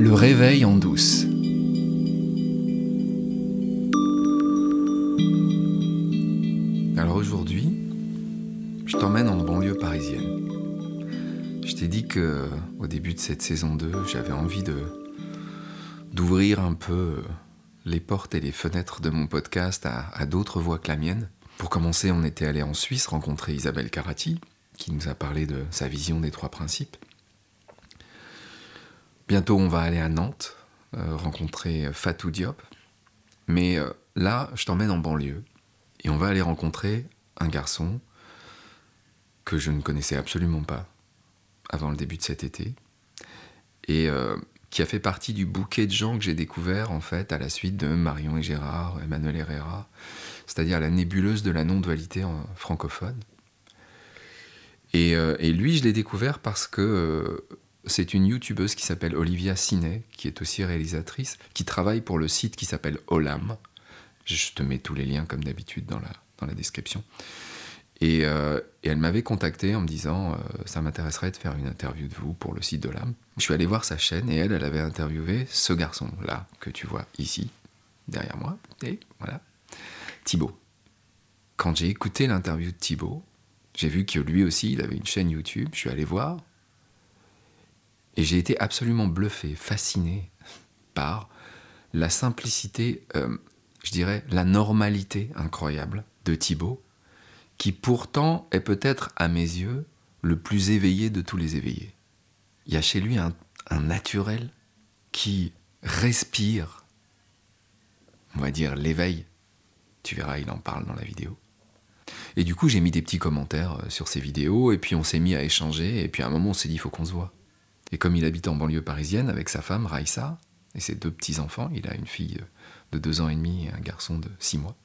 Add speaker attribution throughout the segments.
Speaker 1: Le réveil en douce. Alors aujourd'hui, je t'emmène en banlieue parisienne. Je t'ai dit que au début de cette saison 2, j'avais envie de d'ouvrir un peu les portes et les fenêtres de mon podcast à, à d'autres voix que la mienne. Pour commencer, on était allé en Suisse rencontrer Isabelle Carati, qui nous a parlé de sa vision des trois principes. Bientôt, on va aller à Nantes, euh, rencontrer Fatou Diop. Mais euh, là, je t'emmène en banlieue. Et on va aller rencontrer un garçon que je ne connaissais absolument pas avant le début de cet été. Et euh, qui a fait partie du bouquet de gens que j'ai découvert en fait à la suite de Marion et Gérard, Emmanuel Herrera, c'est-à-dire la nébuleuse de la non-dualité francophone. Et, lui, je l'ai découvert parce que c'est une youtubeuse qui s'appelle Olivia Sinet, qui est aussi réalisatrice, qui travaille pour le site qui s'appelle Olam. Je te mets tous les liens comme d'habitude dans la, dans la description. Et, euh, elle m'avait contacté en me disant euh, ça m'intéresserait de faire une interview de vous pour le site d'Olam. Je suis allé voir sa chaîne et elle, elle avait interviewé ce garçon-là que tu vois ici, derrière moi. Et voilà, Thibaut. Quand j'ai écouté l'interview de Thibaut, j'ai vu que lui aussi, il avait une chaîne YouTube. Je suis allé voir. Et j'ai été absolument bluffé, fasciné par la simplicité, euh, je dirais la normalité incroyable de Thibaut, qui pourtant est peut-être à mes yeux le plus éveillé de tous les éveillés. Il y a chez lui un, un naturel qui respire, on va dire l'éveil. Tu verras, il en parle dans la vidéo. Et du coup, j'ai mis des petits commentaires euh, sur ces vidéos, et puis on s'est mis à échanger, et puis à un moment, on s'est dit, il faut qu'on se voit. Et comme il habite en banlieue parisienne avec sa femme, Raïssa, et ses deux petits-enfants, il a une fille de deux ans et demi et un garçon de six mois,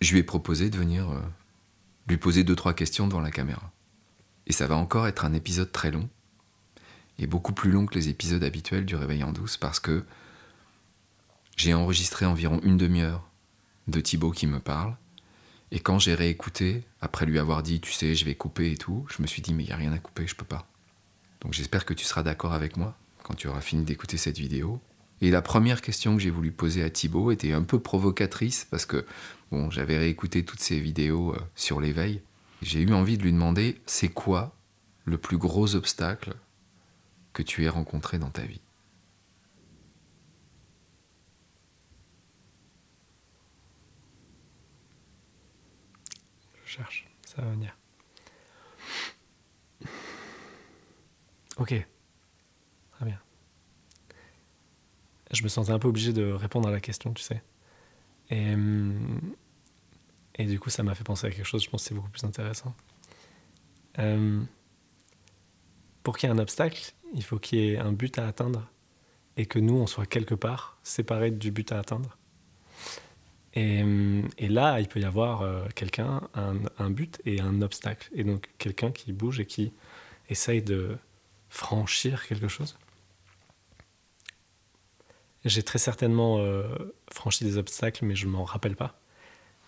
Speaker 1: je lui ai proposé de venir euh, lui poser deux, trois questions devant la caméra. Et ça va encore être un épisode très long, et beaucoup plus long que les épisodes habituels du Réveil en douce, parce que j'ai enregistré environ une demi-heure de Thibaut qui me parle, et quand j'ai réécouté, après lui avoir dit, tu sais, je vais couper et tout, je me suis dit, mais il n'y a rien à couper, je peux pas. Donc j'espère que tu seras d'accord avec moi quand tu auras fini d'écouter cette vidéo. Et la première question que j'ai voulu poser à Thibaut était un peu provocatrice parce que bon, j'avais réécouté toutes ces vidéos euh, sur l'éveil. J'ai eu envie de lui demander c'est quoi le plus gros obstacle que tu aies rencontré dans ta vie?
Speaker 2: Je cherche, ça va venir. Ok, très bien. Je me sentais un peu obligé de répondre à la question, tu sais. Et, et du coup, ça m'a fait penser à quelque chose, je pense que c'est beaucoup plus intéressant. Euh, pour qu'il y ait un obstacle, il faut qu'il y ait un but à atteindre et que nous, on soit quelque part séparés du but à atteindre. Et, et là, il peut y avoir euh, quelqu'un, un, un but et un obstacle. Et donc, quelqu'un qui bouge et qui essaye de franchir quelque chose? J'ai très certainement euh, franchi des obstacles, mais je m'en rappelle pas.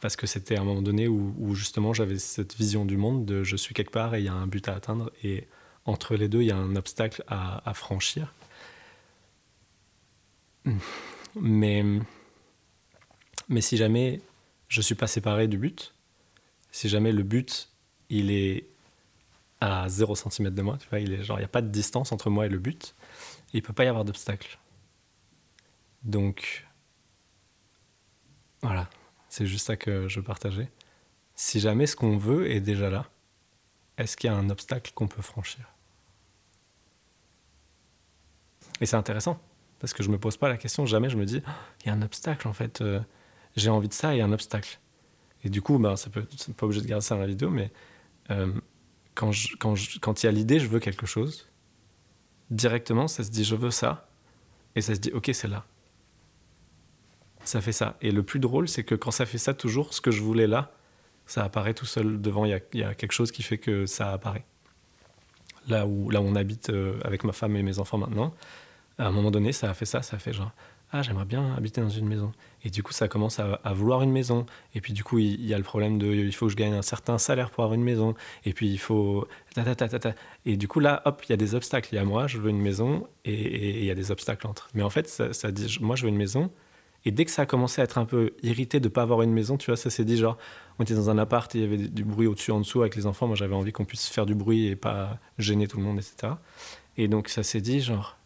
Speaker 2: Parce que c'était à un moment donné où, justement j'avais cette vision du monde de je suis quelque part et il y a un but à atteindre. Et entre les deux, il y a un obstacle à, à franchir. Mais, mais si jamais je ne suis pas séparé du but, si jamais le but, il est à 0 cm de moi, tu vois, il il n'y a pas de distance entre moi et le but, et il peut pas y avoir d'obstacle. Donc voilà, c'est juste ça que je partageais. Si jamais ce qu'on veut est déjà là, est-ce qu'il y a un obstacle qu'on peut franchir? Et c'est intéressant, parce que je me pose pas la question, jamais je me dis, il y a un obstacle en fait, euh, j'ai envie de ça et un obstacle. Et du coup, ben, ça peut, c'est pas obligé de garder ça dans la vidéo, mais euh, quand, il y a l'idée, je veux quelque chose, directement, ça se dit je veux ça, et ça se dit ok, c'est là. Ça fait ça. Et le plus drôle, c'est que quand ça fait ça, toujours, ce que je voulais là, ça apparaît tout seul devant. Il y a, il y a quelque chose qui fait que ça apparaît. Là où, là où on habite euh, avec ma femme et mes enfants maintenant, à un moment donné, ça a fait ça, ça a fait genre ah j'aimerais bien habiter dans une maison. Et du coup ça commence à, vouloir une maison. Et puis du coup il, y a le problème de il faut que je gagne un certain salaire pour avoir une maison. Et puis il faut et du coup là hop il y a des obstacles. Il y a moi je veux une maison et, il y a des obstacles entre. Mais en fait ça, dit moi je veux une maison. Et dès que ça a commencé à être un peu irrité de pas avoir une maison, tu vois, ça s'est dit genre, on était dans un appart, et il y avait du bruit au-dessus, en dessous avec les enfants. Moi, j'avais envie qu'on puisse faire du bruit et pas gêner tout le monde, etc. Et donc, ça s'est dit genre,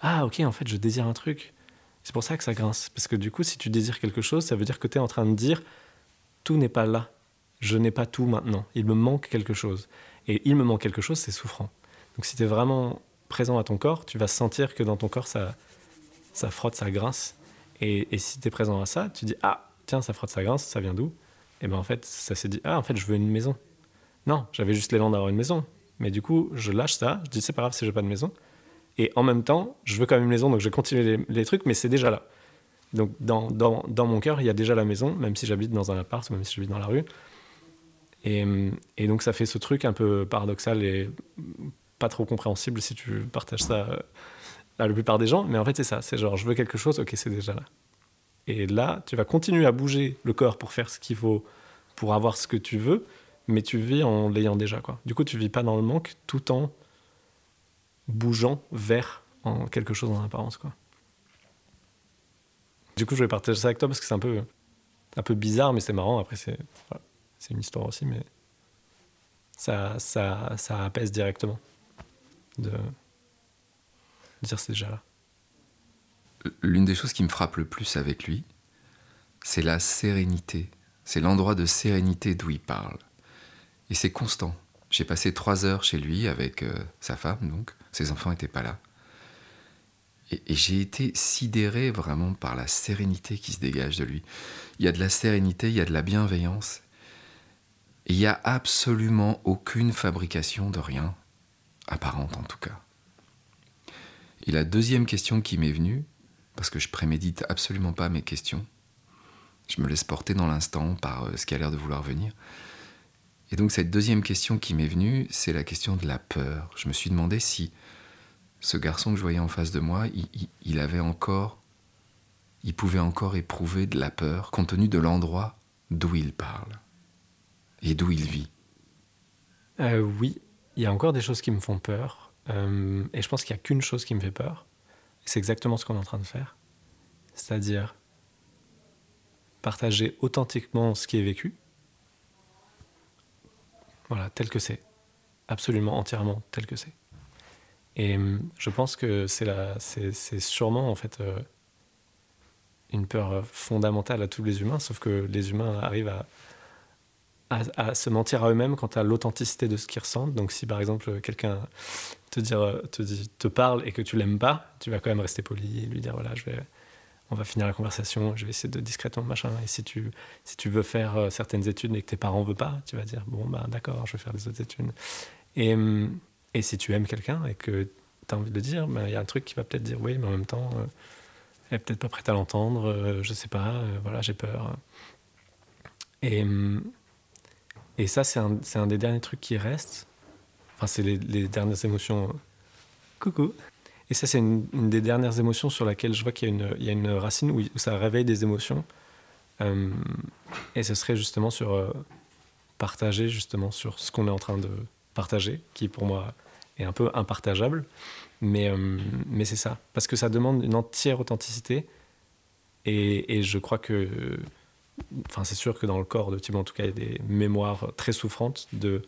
Speaker 2: ah, ok, en fait, je désire un truc. C'est pour ça que ça grince. Parce que du coup, si tu désires quelque chose, ça veut dire que tu es en train de dire tout n'est pas là. Je n'ai pas tout maintenant. Il me manque quelque chose. Et il me manque quelque chose, c'est souffrant. Donc si tu es vraiment présent à ton corps, tu vas sentir que dans ton corps, ça, ça frotte, ça grince. Et, si tu es présent à ça, tu dis Ah, tiens, ça frotte, ça grince, ça vient d'où? Et bien en fait, ça s'est dit Ah, en fait, je veux une maison. Non, j'avais juste l'élan d'avoir une maison. Mais du coup, je lâche ça, je dis C'est pas grave si j'ai pas de maison. Et en même temps, je veux quand même une maison, donc je vais continuer les, trucs, mais c'est déjà là. Donc dans, dans, dans mon cœur, il y a déjà la maison, même si j'habite dans un appart, même si j'habite dans la rue. Et, et, donc ça fait ce truc un peu paradoxal et pas trop compréhensible si tu partages ça euh, à la plupart des gens. Mais en fait, c'est ça. C'est genre, je veux quelque chose, ok, c'est déjà là. Et là, tu vas continuer à bouger le corps pour faire ce qu'il faut pour avoir ce que tu veux, mais tu vis en l'ayant déjà. Quoi. Du coup, tu vis pas dans le manque tout en bougeant vers en quelque chose en apparence. Quoi. Du coup, je vais partager ça avec toi parce que c'est un peu, un peu bizarre, mais c'est marrant. Après, c'est une histoire aussi, mais ça, ça, ça apaise directement de dire c'est déjà là.
Speaker 1: L'une des choses qui me frappe le plus avec lui, c'est la sérénité. C'est l'endroit de sérénité d'où il parle. Et c'est constant. J'ai passé trois heures chez lui avec euh, sa femme, donc ses enfants n'étaient pas là. Et, j'ai été sidéré vraiment par la sérénité qui se dégage de lui. Il y a de la sérénité, il y a de la bienveillance. Il n'y a absolument aucune fabrication de rien, apparente en tout cas. Et la deuxième question qui m'est venue, parce que je prémédite absolument pas mes questions, je me laisse porter dans l'instant par euh, ce qui a l'air de vouloir venir, et donc cette deuxième question qui m'est venue, c'est la question de la peur. Je me suis demandé si ce garçon que je voyais en face de moi, il, avait encore, il pouvait encore éprouver de la peur compte tenu de l'endroit d'où il parle et d'où il vit.
Speaker 2: Euh, oui, il y a encore des choses qui me font peur. Euh, et je pense qu'il n'y a qu'une chose qui me fait peur. C'est exactement ce qu'on est en train de faire. C'est-à-dire partager authentiquement ce qui est vécu voilà, tel que c'est. Absolument, entièrement, tel que c'est. Et hum, je pense que c'est, sûrement en fait euh, une peur fondamentale à tous les humains, sauf que les humains arrivent à, se mentir à eux-mêmes quant à l'authenticité de ce qu'ils ressentent. Donc si par exemple quelqu'un te, te parle et que tu l'aimes pas, tu vas quand même rester poli et lui dire voilà, on va finir la conversation, je vais essayer de discrètement machin. Et si tu, veux faire euh, certaines études et que tes parents ne veulent pas, tu vas dire bon, bah d'accord, je vais faire les autres études. Hum, et si tu aimes quelqu'un et que tu as envie de le dire, bah, il y a un truc qui va peut-être dire oui, mais en même temps, euh, elle est peut-être pas prête à l'entendre, euh, je sais pas, voilà, j'ai peur. Et, hum, et ça, c'est un, un, des derniers trucs qui restent. Enfin, c'est les, les dernières émotions. Coucou. Et ça, c'est une, des dernières émotions sur laquelle je vois qu'il y, y, a une racine où, ça réveille des émotions. Euh, et ce serait justement sur euh, partager, justement, sur ce qu'on est en train de partager, qui pour moi est un peu impartageable. Mais, euh, mais c'est ça. Parce que ça demande une entière authenticité. Et, et je crois que. Enfin, c'est sûr que dans le corps de Thibaut, en tout cas, il y a des mémoires très souffrantes de.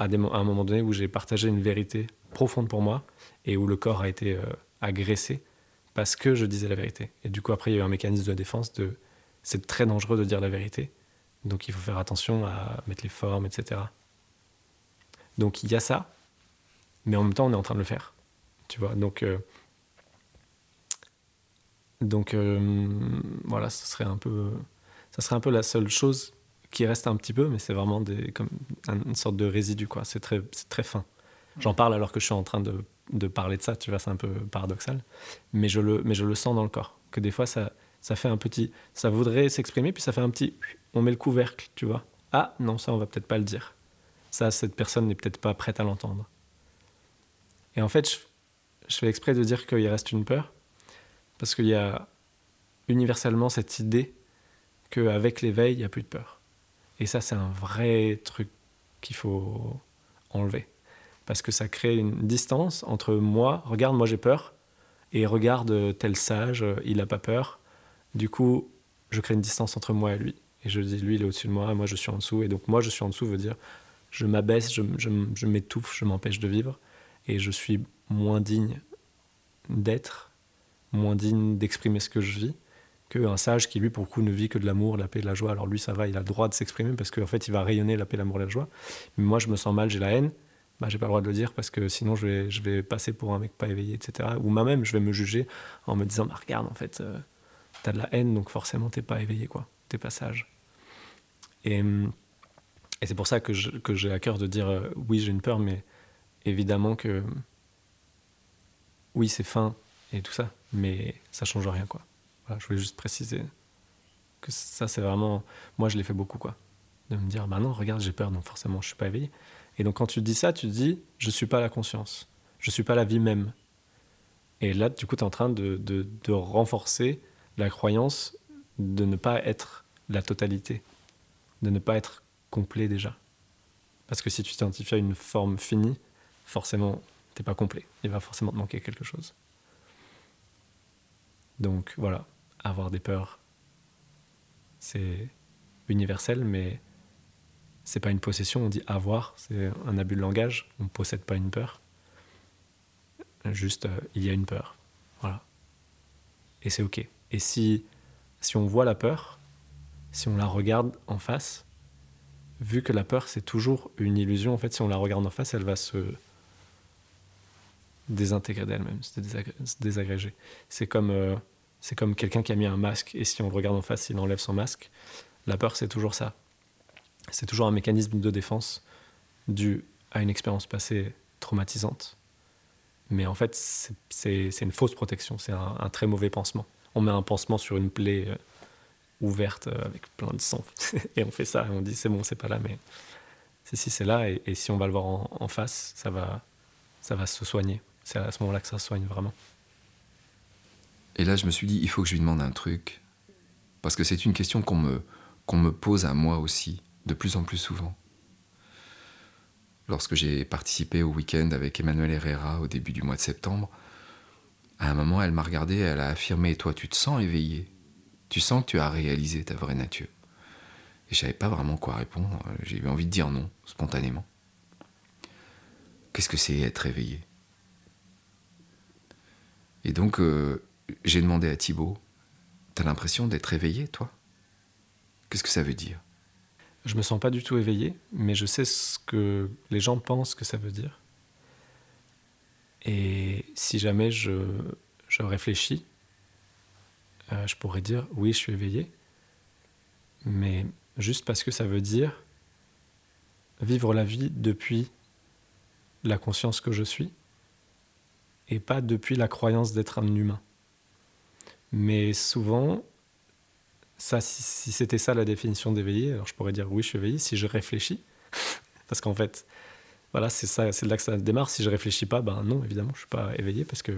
Speaker 2: À un moment donné où j'ai partagé une vérité profonde pour moi et où le corps a été euh, agressé parce que je disais la vérité. Et du coup, après, il y a eu un mécanisme de défense de c'est très dangereux de dire la vérité. Donc, il faut faire attention à mettre les formes, etc. Donc, il y a ça, mais en même temps, on est en train de le faire. Tu vois, donc. Euh, donc, euh, voilà, ce serait un peu. Ça serait un peu la seule chose qui reste un petit peu, mais c'est vraiment des, comme une sorte de résidu, quoi. C'est très, très fin. J'en parle alors que je suis en train de de parler de ça, tu vois, c'est un peu paradoxal. Mais je, le, mais je le sens dans le corps, que des fois, ça, ça fait un petit... Ça voudrait s'exprimer, puis ça fait un petit... On met le couvercle, tu vois. Ah, non, ça, on va peut-être pas le dire. Ça, cette personne n'est peut-être pas prête à l'entendre. Et en fait, je, fais exprès de dire qu'il reste une peur, parce qu'il y a universellement cette idée qu'avec l'éveil, il n'y a plus de peur. Et ça, c'est un vrai truc qu'il faut enlever. Parce que ça crée une distance entre moi, regarde, moi j'ai peur, et regarde tel sage, il n'a pas peur. Du coup, je crée une distance entre moi et lui. Et je dis, lui, il est au-dessus de moi, moi je suis en dessous. Et donc, moi, je suis en dessous veut dire, je m'abaisse, je m'étouffe, je m'empêche de vivre. Et je suis moins digne d'être, moins digne d'exprimer ce que je vis qu'un sage qui, lui, pour le coup, ne vit que de l'amour, la paix, de la joie. Alors lui, ça va, il a le droit de s'exprimer parce qu'en fait, il va rayonner la paix, l'amour et la joie. Mais moi, je me sens mal, j'ai la haine. Bah, j'ai pas le droit de le dire parce que sinon je vais, je vais passer pour un mec pas éveillé, etc. Ou moi-même, je vais me juger en me disant, bah, regarde, en fait, euh, t'as de la haine, donc forcément, t'es pas éveillé, quoi. T'es pas sage. Et, et c'est pour ça que, que j'ai à cœur de dire, euh, oui, j'ai une peur, mais évidemment que oui, c'est fin et tout ça, mais ça change rien, quoi. je voulais juste préciser que ça, c'est vraiment. Moi, je l'ai fait beaucoup, quoi. De me dire, bah non, regarde, j'ai peur, donc forcément, je suis pas éveillé. Et donc, quand tu dis ça, tu dis, je suis pas la conscience, je suis pas la vie même. Et là, du coup, tu es en train de, de, de, renforcer la croyance de ne pas être la totalité, de ne pas être complet déjà. Parce que si tu t'identifies à une forme finie, forcément, t'es pas complet. Il va forcément te manquer quelque chose. Donc voilà, avoir des peurs, c'est universel, mais c'est pas une possession. On dit avoir, c'est un abus de langage. On possède pas une peur. Juste, euh, il y a une peur. Voilà. Et c'est ok. Et si, si on voit la peur, si on la regarde en face, vu que la peur c'est toujours une illusion, en fait, si on la regarde en face, elle va se désintégrer d'elle-même, se, désagréger. C'est comme, euh, comme quelqu'un qui a mis un masque et si on le regarde en face, il enlève son masque. La peur, c'est toujours ça. C'est toujours un mécanisme de défense dû à une expérience passée traumatisante. Mais en fait, c'est une fausse protection, c'est un, très mauvais pansement. On met un pansement sur une plaie euh, ouverte euh, avec plein de sang et on fait ça et on dit c'est bon, c'est pas là, mais si, si c'est là et, si on va le voir en, en face, ça va, ça va se soigner. C'est à ce moment-là que ça se soigne vraiment.
Speaker 1: Et là, je me suis dit, il faut que je lui demande un truc. Parce que c'est une question qu'on me, me pose à moi aussi, de plus en plus souvent. Lorsque j'ai participé au week-end avec Emmanuel Herrera au début du mois de septembre, à un moment, elle m'a regardé, elle a affirmé Toi, tu te sens éveillé. Tu sens que tu as réalisé ta vraie nature. Et je savais pas vraiment quoi répondre. J'ai eu envie de dire non, spontanément. Qu'est-ce que c'est être éveillé? Et donc, euh, j'ai demandé à Thibaut, t'as l'impression d'être éveillé, toi? Qu'est-ce que ça veut dire?
Speaker 2: Je me sens pas du tout éveillé, mais je sais ce que les gens pensent que ça veut dire. Et si jamais je, réfléchis, euh, je pourrais dire oui, je suis éveillé, mais juste parce que ça veut dire vivre la vie depuis la conscience que je suis et pas depuis la croyance d'être un humain. Mais souvent, ça, si, c'était ça la définition d'éveillé, alors je pourrais dire oui, je suis éveillé si je réfléchis. parce qu'en fait, voilà, c'est ça, c'est là que ça démarre. Si je réfléchis pas, ben non, évidemment, je suis pas éveillé parce que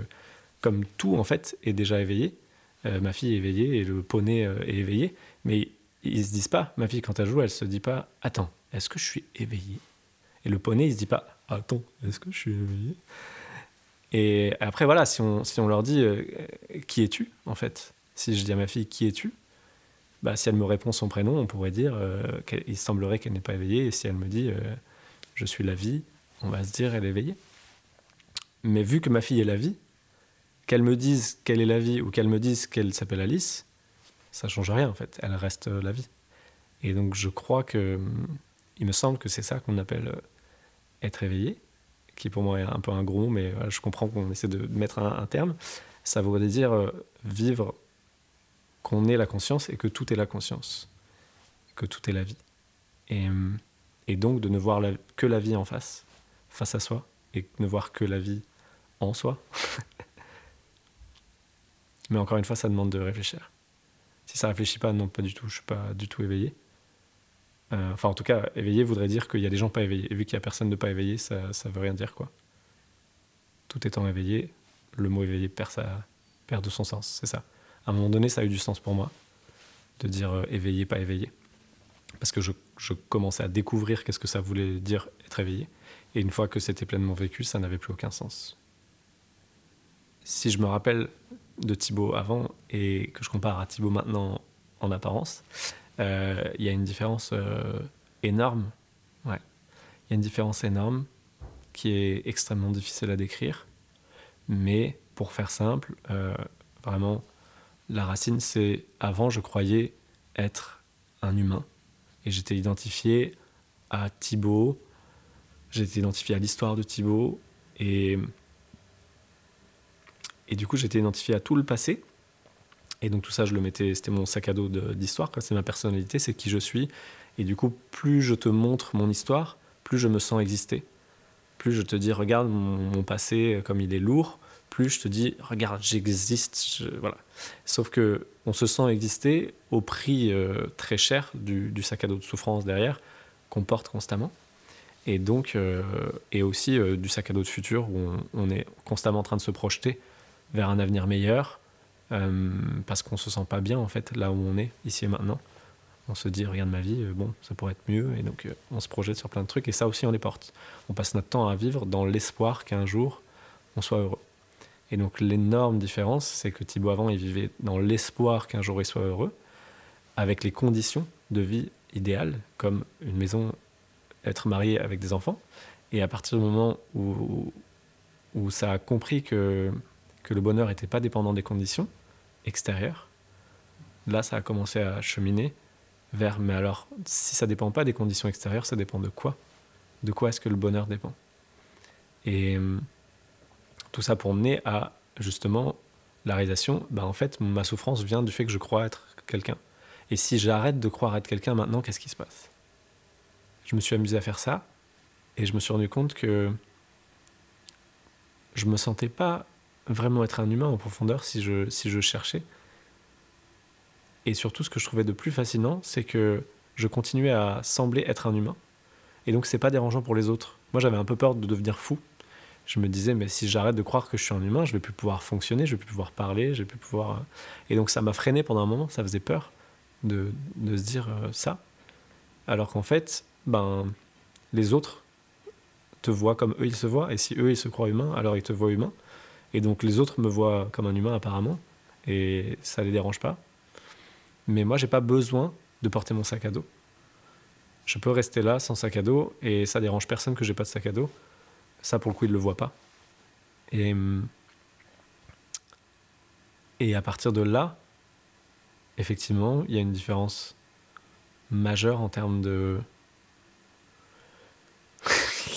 Speaker 2: comme tout en fait est déjà éveillé, euh, ma fille est éveillée et le poney euh, est éveillé, mais ils se disent pas, ma fille quand elle joue, elle se dit pas, attends, est-ce que je suis éveillé? Et le poney, il se dit pas, attends, est-ce que je suis éveillé? Et après, voilà, si on, leur dit euh, qui es-tu, en fait? Si je dis à ma fille qui es-tu? Bah, Si elle me répond son prénom, on pourrait dire euh, qu'il semblerait qu'elle n'est pas éveillée. Et si elle me dit euh, je suis la vie, on va se dire elle est éveillée. Mais vu que ma fille est la vie, qu'elle me dise qu'elle est la vie ou qu'elle me dise qu'elle s'appelle Alice, ça change rien en fait. Elle reste la vie. Et donc je crois que, il me semble que c'est ça qu'on appelle être éveillé qui pour moi est un peu un gros mot, mais je comprends qu'on essaie de mettre un, terme. Ça voudrait dire euh, vivre qu'on est la conscience et que tout est la conscience, que tout est la vie. Et, euh, et donc de ne voir que la vie en face, face à soi, et ne voir que la vie en soi. mais encore une fois, ça demande de réfléchir. Si ça réfléchit pas, non, pas du tout, je suis pas du tout éveillé. Euh, enfin, en tout cas, éveillé voudrait dire qu'il y a des gens pas éveillés. Et vu qu'il y a personne de pas éveillé, ça, ça veut rien dire, quoi. Tout étant éveillé, le mot éveillé perd, sa, perd de son sens, c'est ça. à un moment donné, ça a eu du sens pour moi de dire euh, éveillé, pas éveillé. Parce que je, je commençais à découvrir qu'est-ce que ça voulait dire être éveillé. Et une fois que c'était pleinement vécu, ça n'avait plus aucun sens. Si je me rappelle de Thibaut avant et que je compare à Thibaut maintenant en apparence, il y a une différence euh, énorme. Ouais. Il y a une différence énorme qui est extrêmement difficile à décrire. Mais pour faire simple, euh, vraiment, la racine, c'est avant, je croyais être un humain. Et j'étais identifié à Thibaut, j'étais identifié à l'histoire de Thibaut. Et, et du coup, j'étais identifié à tout le passé. Et donc tout ça, je le mettais, c'était mon sac à dos d'histoire, c'est ma personnalité, c'est qui je suis. Et du coup, plus je te montre mon histoire, plus je me sens exister. Plus je te dis, regarde mon, passé comme il est lourd, plus je te dis, regarde, j'existe. voilà. Sauf que on se sent exister au prix euh, très cher du, sac à dos de souffrance derrière qu'on porte constamment. Et donc, euh, et aussi euh, du sac à dos de futur où on, est constamment en train de se projeter vers un avenir meilleur, parce qu'on se sent pas bien en fait là où on est ici et maintenant on se dit regarde ma vie, euh, bon, ça pourrait être mieux, et donc euh, on se projette sur plein de trucs, et ça aussi on les porte. On passe notre temps à vivre dans l'espoir qu'un jour on soit heureux. Et donc l'énorme différence, c'est que Thibaut avant, il vivait dans l'espoir qu'un jour il soit heureux, avec les conditions de vie idéales, comme une maison, être marié avec des enfants. Et à partir du moment où, où ça a compris que, que le bonheur n'était pas dépendant des conditions extérieures, là ça a commencé à cheminer vers mais alors si ça dépend pas des conditions extérieures, ça dépend de quoi? De quoi est-ce que le bonheur dépend? Et hum, tout ça pour mener à justement la réalisation, bah en fait ma souffrance vient du fait que je crois être quelqu'un. Et si j'arrête de croire être quelqu'un maintenant, qu'est-ce qui se passe? Je me suis amusé à faire ça et je me suis rendu compte que je me sentais pas vraiment être un humain en profondeur si je, si je cherchais. Et surtout, ce que je trouvais de plus fascinant, c'est que je continuais à sembler être un humain. Et donc, c'est pas dérangeant pour les autres. Moi, j'avais un peu peur de devenir fou. Je me disais, mais si j'arrête de croire que je suis un humain, je vais plus pouvoir fonctionner, je vais plus pouvoir parler, je vais plus pouvoir. Euh. Et donc, ça m'a freiné pendant un moment. Ça faisait peur de, de se dire euh, ça. Alors qu'en fait, ben, les autres te voient comme eux ils se voient. Et si eux ils se croient humains, alors ils te voient humain. Et donc, les autres me voient comme un humain apparemment. Et ça les dérange pas. Mais moi, j'ai pas besoin de porter mon sac à dos. Je peux rester là sans sac à dos et ça dérange personne que j'ai pas de sac à dos. Ça, pour le coup, il le voit pas. Et, et à partir de là, effectivement, il y a une différence majeure en termes de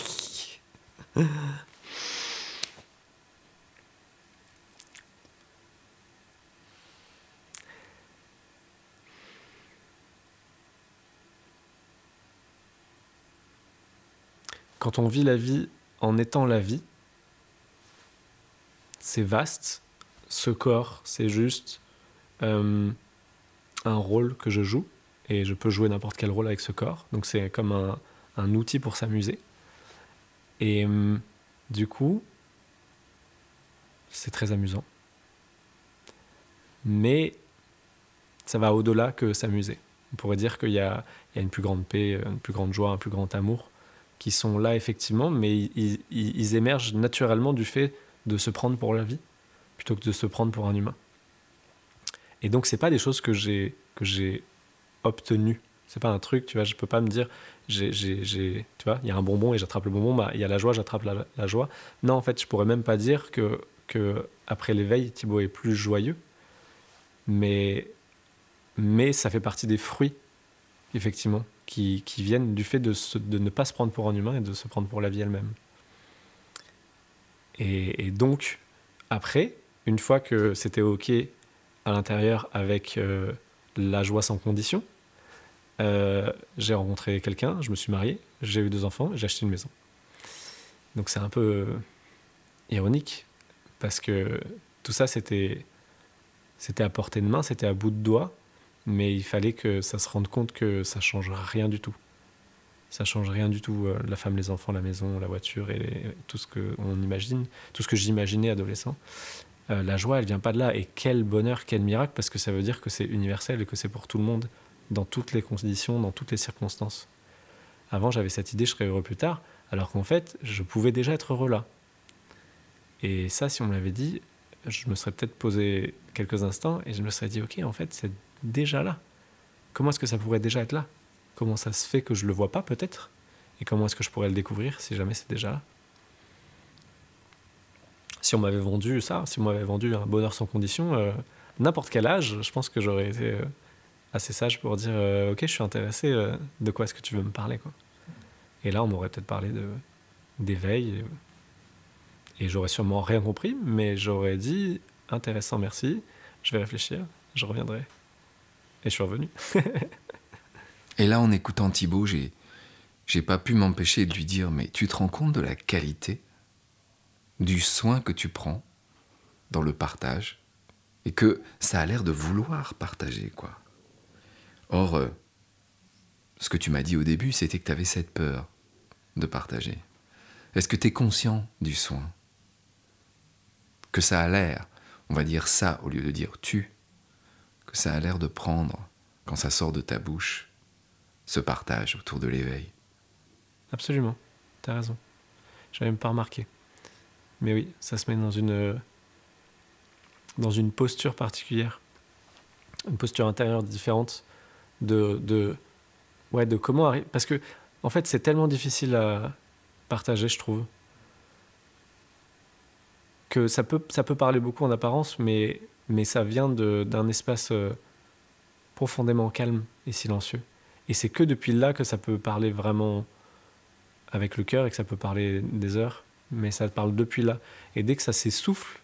Speaker 2: quand on vit la vie en étant la vie, c'est vaste. Ce corps, c'est juste euh, un rôle que je joue et je peux jouer n'importe quel rôle avec ce corps. Donc c'est comme un, outil pour s'amuser. Et euh, du coup, c'est très amusant. Mais ça va au-delà que s'amuser. On pourrait dire qu'il y a une plus grande paix, une plus grande joie, un plus grand amour qui sont là effectivement, mais ils, émergent naturellement du fait de se prendre pour la vie plutôt que de se prendre pour un humain. Et donc c'est pas des choses que j'ai que j'ai obtenues. C'est pas un truc, tu vois, je peux pas me dire j'ai tu vois, il y a un bonbon et j'attrape le bonbon, bah il y a la joie, j'attrape la, la, joie. Non, en fait, je pourrais même pas dire que que après l'éveil, Thibaut est plus joyeux. Mais mais ça fait partie des fruits effectivement qui, viennent du fait de, ne pas se prendre pour un humain et de se prendre pour la vie elle-même. Et, donc, après, une fois que c'était OK à l'intérieur avec euh, la joie sans condition, euh, j'ai rencontré quelqu'un, je me suis marié, j'ai eu deux enfants, j'ai acheté une maison. Donc c'est un peu ironique, parce que tout ça, c'était à portée de main, c'était à bout de doigt, mais il fallait que ça se rende compte que ça change rien du tout. Ça change rien du tout. Euh, la femme, les enfants, la maison, la voiture et tout ce que on imagine, tout ce que j'imaginais adolescent, Euh, la joie, elle vient pas de là. Et quel bonheur, quel miracle, parce que ça veut dire que c'est universel et que c'est pour tout le monde, dans toutes les conditions, dans toutes les circonstances. Avant, j'avais cette idée, je serais heureux plus tard, alors qu'en fait, je pouvais déjà être heureux là. Et ça, si on me l'avait dit, je me serais peut-être posé quelques instants et je me serais dit, ok, en fait, c'est déjà là? Comment est-ce que ça pourrait déjà être là? Comment ça se fait que je le vois pas peut-être? Et comment est-ce que je pourrais le découvrir si jamais c'est déjà là? Si on m'avait vendu ça, si on m'avait vendu un bonheur sans condition, euh, n'importe quel âge, je pense que j'aurais été euh, assez sage pour dire, euh, ok, je suis intéressé, de quoi est-ce que tu veux me parler quoi Et là, on m'aurait peut-être parlé de d'éveil et j'aurais sûrement rien compris, mais j'aurais dit intéressant, merci, je vais réfléchir, je reviendrai. Et je suis revenu.
Speaker 1: et là, en écoutant Thibaut, j'ai, j'ai pas pu m'empêcher de lui dire Mais tu te rends compte de la qualité, du soin que tu prends dans le partage, et que ça a l'air de vouloir partager, quoi. Or, euh, ce que tu m'as dit au début, c'était que tu avais cette peur de partager. Est-ce que tu es conscient du soin? Que ça a l'air, on va dire ça au lieu de dire tu, que ça a l'air de prendre, quand ça sort de ta bouche, ce partage autour de l'éveil.
Speaker 2: Absolument, t'as raison. J'avais même pas remarqué. Mais oui, ça se met dans une, dans une posture particulière, une posture intérieure différente de, de, ouais, de comment arriver. Parce que, en fait, c'est tellement difficile à partager, je trouve que ça peut, ça peut parler beaucoup en apparence, mais, mais ça vient d'un espace euh, profondément calme et silencieux. Et c'est que depuis là que ça peut parler vraiment avec le cœur et que ça peut parler des heures, mais ça parle depuis là. Et dès que ça s'essouffle,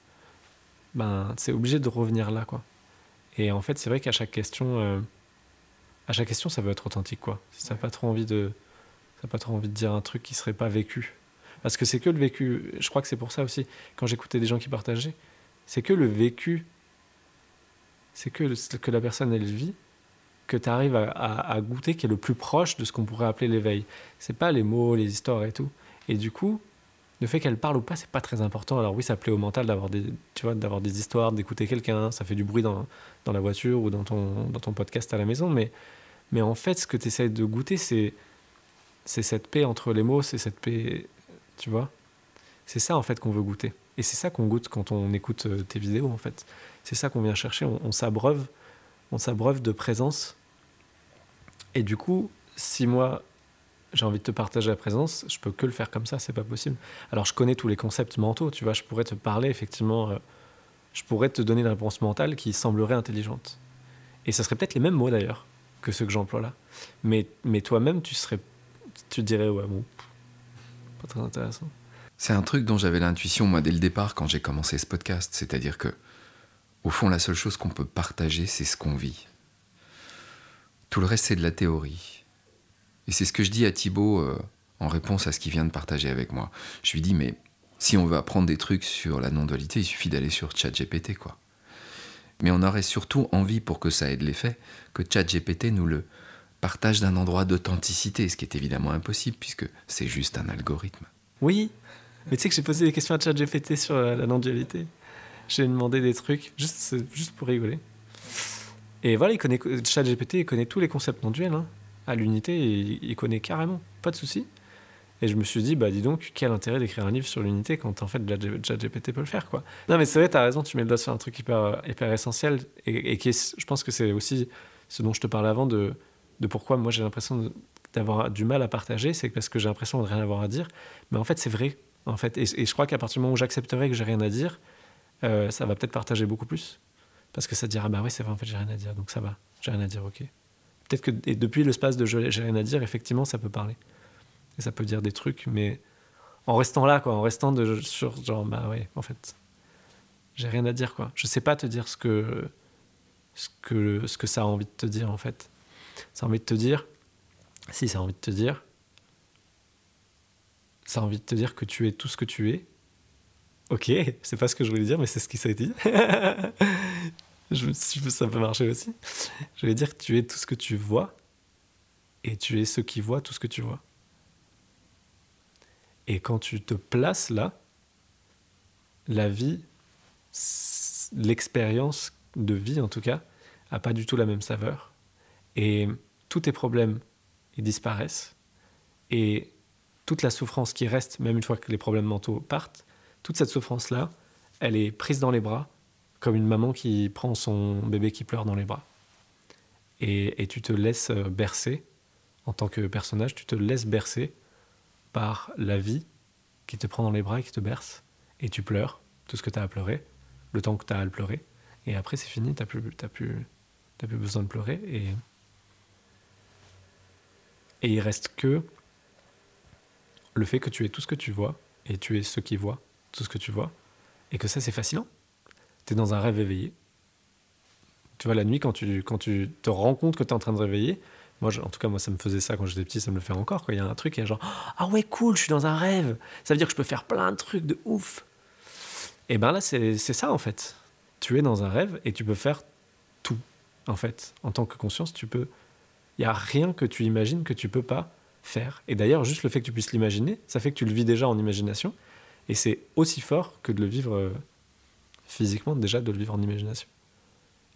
Speaker 2: ben, c'est obligé de revenir là, quoi. Et en fait, c'est vrai qu'à chaque question, euh, à chaque question, ça veut être authentique, quoi. Si ça pas trop envie de, ça pas trop envie de dire un truc qui serait pas vécu, parce que c'est que le vécu. Je crois que c'est pour ça aussi, quand j'écoutais des gens qui partageaient, c'est que le vécu, c'est que, que la personne, elle vit, que tu arrives à, goûter, qui est le plus proche de ce qu'on pourrait appeler l'éveil. C'est pas les mots, les histoires et tout. Et du coup, le fait qu'elle parle ou pas, c'est pas très important. Alors oui, ça plaît au mental d'avoir des, des histoires, d'écouter quelqu'un, ça fait du bruit dans, dans la voiture ou dans ton, dans ton podcast à la maison, mais, mais en fait, ce que tu essaies de goûter, c'est, c'est cette paix entre les mots, c'est cette paix tu vois C'est ça en fait qu'on veut goûter. Et c'est ça qu'on goûte quand on écoute euh, tes vidéos en fait. C'est ça qu'on vient chercher. On, s'abreuve, on s'abreuve de présence. Et du coup, si moi j'ai envie de te partager la présence, je peux que le faire comme ça, c'est pas possible. Alors je connais tous les concepts mentaux, tu vois, je pourrais te parler effectivement, euh, je pourrais te donner une réponse mentale qui semblerait intelligente. Et ça serait peut-être les mêmes mots d'ailleurs que ceux que j'emploie là. Mais, mais toi-même, tu serais, tu dirais, ouais, bon, très intéressant.
Speaker 1: C'est un truc dont j'avais l'intuition, moi, dès le départ, quand j'ai commencé ce podcast. C'est-à-dire que, au fond, la seule chose qu'on peut partager, c'est ce qu'on vit. Tout le reste, c'est de la théorie. Et c'est ce que je dis à Thibaut euh, en réponse à ce qu'il vient de partager avec moi. Je lui dis, mais si on veut apprendre des trucs sur la non-dualité, il suffit d'aller sur ChatGPT, quoi. Mais on aurait surtout envie, pour que ça ait de l'effet, que ChatGPT nous le partage d'un endroit d'authenticité, ce qui est évidemment impossible puisque c'est juste un algorithme.
Speaker 2: Oui, mais tu sais que j'ai posé des questions à ChatGPT sur la non-dualité. J'ai demandé des trucs juste, juste pour rigoler. Et voilà, il connaît, ChatGPT il connaît tous les concepts non-duels. Hein. À l'unité, il, connaît carrément, pas de souci. Et je me suis dit, bah dis donc, quel intérêt d'écrire un livre sur l'unité quand en fait ChatGPT peut le faire, quoi. Non, mais c'est vrai, t'as raison, tu mets le doigt sur un truc hyper, hyper essentiel et, et qui je pense que c'est aussi ce dont je te parlais avant de de pourquoi moi j'ai l'impression d'avoir du mal à partager, c'est parce que j'ai l'impression de rien avoir à dire. Mais en fait, c'est vrai. En fait, et, je crois qu'à partir du moment où j'accepterai que j'ai rien à dire, euh, ça va peut-être partager beaucoup plus. Parce que ça dira, bah oui, c'est vrai, en fait, j'ai rien à dire, donc ça va, j'ai rien à dire, ok. Peut-être que et depuis l'espace de j'ai rien à dire, effectivement, ça peut parler. Et ça peut dire des trucs, mais en restant là, quoi, en restant sur genre, bah oui, en fait, j'ai rien à dire, quoi. Je sais pas te dire ce que, ce que, ce que ça a envie de te dire, en fait. Ça a envie de te dire, si ça a envie de te dire, ça a envie de te dire que tu es tout ce que tu es. Ok, c'est pas ce que je voulais dire, mais c'est ce qui s'est dit. je, ça peut marcher aussi. Je vais dire que tu es tout ce que tu vois, et tu es ce qui voit tout ce que tu vois. Et quand tu te places là, la vie l'expérience de vie, en tout cas, a pas du tout la même saveur. Et tous tes problèmes, ils disparaissent. Et toute la souffrance qui reste, même une fois que les problèmes mentaux partent, toute cette souffrance-là, elle est prise dans les bras, comme une maman qui prend son bébé qui pleure dans les bras. Et, tu te laisses euh, bercer, en tant que personnage, tu te laisses bercer par la vie qui te prend dans les bras et qui te berce. Et tu pleures tout ce que tu as à pleurer, le temps que tu as à le pleurer. Et après, c'est fini, tu n'as plus, plus, plus besoin de pleurer. Et, et il reste que le fait que tu es tout ce que tu vois, et tu es ce qui voit tout ce que tu vois, et que ça, c'est fascinant. Tu es dans un rêve éveillé. Tu vois, la nuit, quand tu, quand tu te rends compte que tu es en train de réveiller, moi, en tout cas, moi, ça me faisait ça quand j'étais petit, ça me le fait encore. Il y a un truc, il y a genre, ah ouais, cool, je suis dans un rêve. Ça veut dire que je peux faire plein de trucs de ouf. Et ben là, c'est ça, en fait. Tu es dans un rêve et tu peux faire tout, en fait. En tant que conscience, tu peux. Il n'y a rien que tu imagines que tu peux pas faire. Et d'ailleurs, juste le fait que tu puisses l'imaginer, ça fait que tu le vis déjà en imagination. Et c'est aussi fort que de le vivre euh, physiquement, déjà de le vivre en imagination.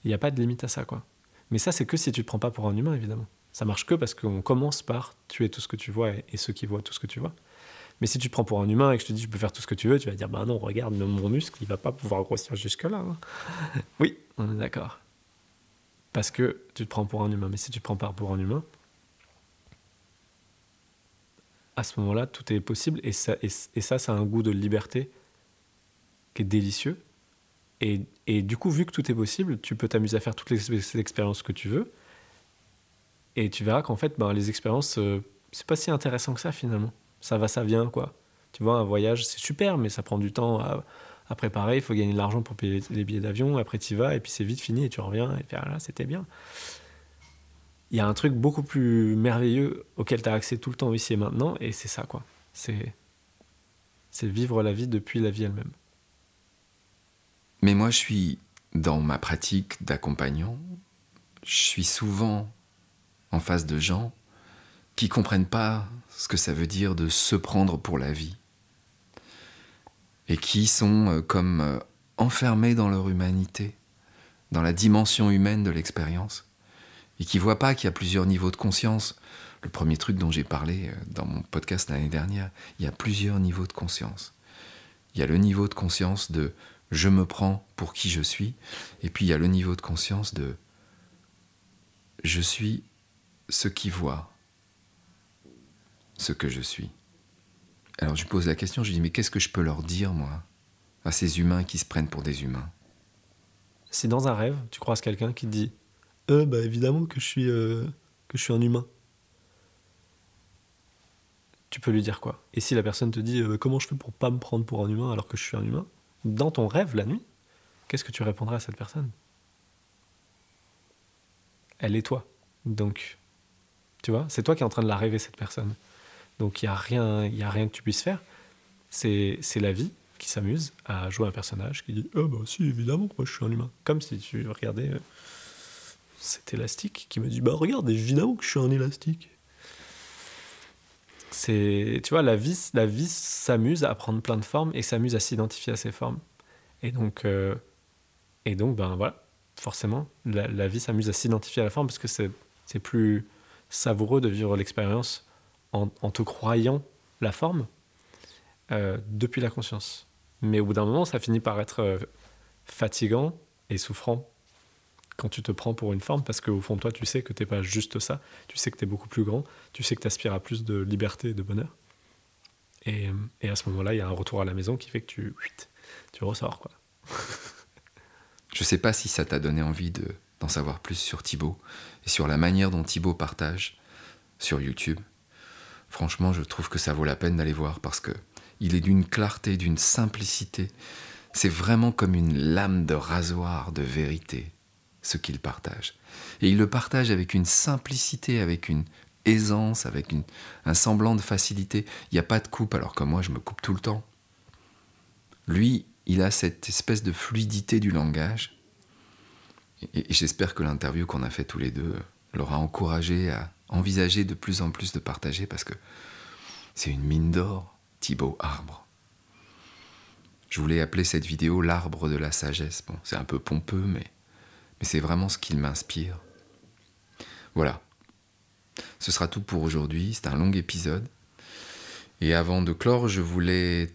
Speaker 2: Il n'y a pas de limite à ça, quoi. Mais ça, c'est que si tu ne te prends pas pour un humain, évidemment. Ça marche que parce qu'on commence par tuer tout ce que tu vois et, ceux qui voient tout ce que tu vois. Mais si tu te prends pour un humain et que je te dis je peux faire tout ce que tu veux, tu vas dire bah non, regarde, mon muscle, il va pas pouvoir grossir jusque-là. Hein. oui, on est d'accord. Parce que tu te prends pour un humain. Mais si tu te prends pas pour un humain, à ce moment-là, tout est possible. Et ça, et, ça, a un goût de liberté qui est délicieux. Et, du coup, vu que tout est possible, tu peux t'amuser à faire toutes les expériences que tu veux. Et tu verras qu'en fait, ben, les expériences, euh, c'est pas si intéressant que ça finalement. Ça va, ça vient, quoi. Tu vois, un voyage, c'est super, mais ça prend du temps à, préparer. Il faut gagner de l'argent pour payer les billets d'avion. Après, tu y vas, et puis c'est vite fini, et tu reviens, et puis ah là, c'était bien. Il y a un truc beaucoup plus merveilleux auquel tu as accès tout le temps ici et maintenant, et c'est ça, quoi. C'est, c'est vivre la vie depuis la vie elle-même.
Speaker 1: Mais moi, je suis dans ma pratique d'accompagnant, je suis souvent en face de gens qui comprennent pas ce que ça veut dire de se prendre pour la vie et qui sont euh, comme euh, enfermés dans leur humanité, dans la dimension humaine de l'expérience et qui voient pas qu'il y a plusieurs niveaux de conscience. Le premier truc dont j'ai parlé euh, dans mon podcast l'année dernière, il y a plusieurs niveaux de conscience. Il y a le niveau de conscience de je me prends pour qui je suis, et puis il y a le niveau de conscience de je suis ceux qui voient ce que je suis. Alors je pose la question, je dis mais qu'est-ce que je peux leur dire moi à ces humains qui se prennent pour des humains?
Speaker 2: Si dans un rêve tu croises quelqu'un qui te dit euh, bah évidemment que je suis euh, que je suis un humain. Tu peux lui dire quoi? Et si la personne te dit euh, comment je fais pour pas me prendre pour un humain alors que je suis un humain? Dans ton rêve la nuit, qu'est-ce que tu répondrais à cette personne? Elle est toi. Donc tu vois, c'est toi qui es en train de la rêver, cette personne. Donc il n'y a, rien, y a rien que tu puisses faire. C'est la vie qui s'amuse à jouer un personnage qui dit Ah, bah si, évidemment, moi je suis un humain. Comme si tu regardais euh, cet élastique qui me dit Bah regarde, évidemment que je suis un élastique. C'est, tu vois, la vie, la vie s'amuse à prendre plein de formes et s'amuse à s'identifier à ces formes. Et donc, euh, et donc ben voilà, forcément, la, vie s'amuse à s'identifier à la forme parce que c'est plus savoureux de vivre l'expérience en, te croyant la forme euh, depuis la conscience. Mais au bout d'un moment, ça finit par être euh, fatigant et souffrant quand tu te prends pour une forme, parce qu'au fond de toi, tu sais que tu n'es pas juste ça, tu sais que tu es beaucoup plus grand, tu sais que tu aspires à plus de liberté et de bonheur. Et, et à ce moment-là, il y a un retour à la maison qui fait que tu, ressors. Quoi.
Speaker 1: Je sais pas si ça t'a donné envie de, d'en savoir plus sur Thibaut et sur la manière dont Thibaut partage sur YouTube. Franchement, je trouve que ça vaut la peine d'aller voir parce que il est d'une clarté, d'une simplicité. C'est vraiment comme une lame de rasoir de vérité, ce qu'il partage. Et il le partage avec une simplicité, avec une aisance, avec un semblant de facilité. Il n'y a pas de coupe, alors que moi, je me coupe tout le temps. Lui, il a cette espèce de fluidité du langage et, j'espère que l'interview qu'on a fait tous les deux l'aura encouragé à envisager de plus en plus de partager parce que c'est une mine d'or, Thibaut Arbre. Je voulais appeler cette vidéo l'arbre de la sagesse. Bon, c'est un peu pompeux, mais, mais c'est vraiment ce qui m'inspire. Voilà. Ce sera tout pour aujourd'hui. C'est un long épisode. Et avant de clore, je voulais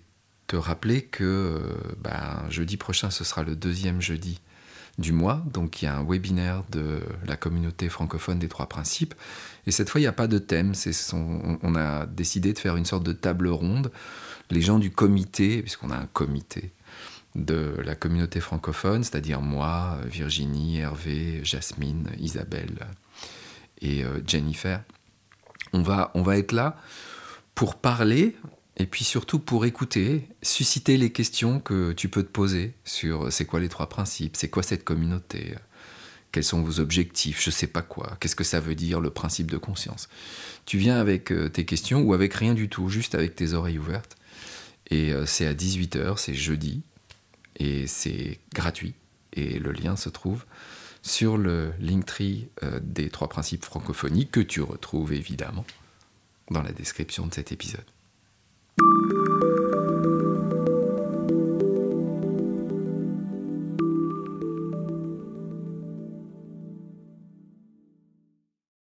Speaker 1: te rappeler que ben, jeudi prochain, ce sera le deuxième jeudi du mois. Donc il y a un webinaire de la communauté francophone des trois principes. Et cette fois, il n'y a pas de thème. on a décidé de faire une sorte de table ronde les gens du comité, puisqu'on a un comité de la communauté francophone, c'est-à-dire moi, Virginie, Hervé, Jasmine, Isabelle et euh, Jennifer, on va, on va être là pour parler et puis surtout pour écouter, susciter les questions que tu peux te poser sur c'est quoi les trois principes, c'est quoi cette communauté, quels sont vos objectifs, je sais pas quoi, qu'est-ce que ça veut dire le principe de conscience. Tu viens avec euh, tes questions ou avec rien du tout, juste avec tes oreilles ouvertes. Et euh, c'est à 18h, c'est jeudi, et c'est gratuit. Et le lien se trouve sur le Linktree euh, des trois principes francophoniques que tu retrouves évidemment dans la description de cet épisode.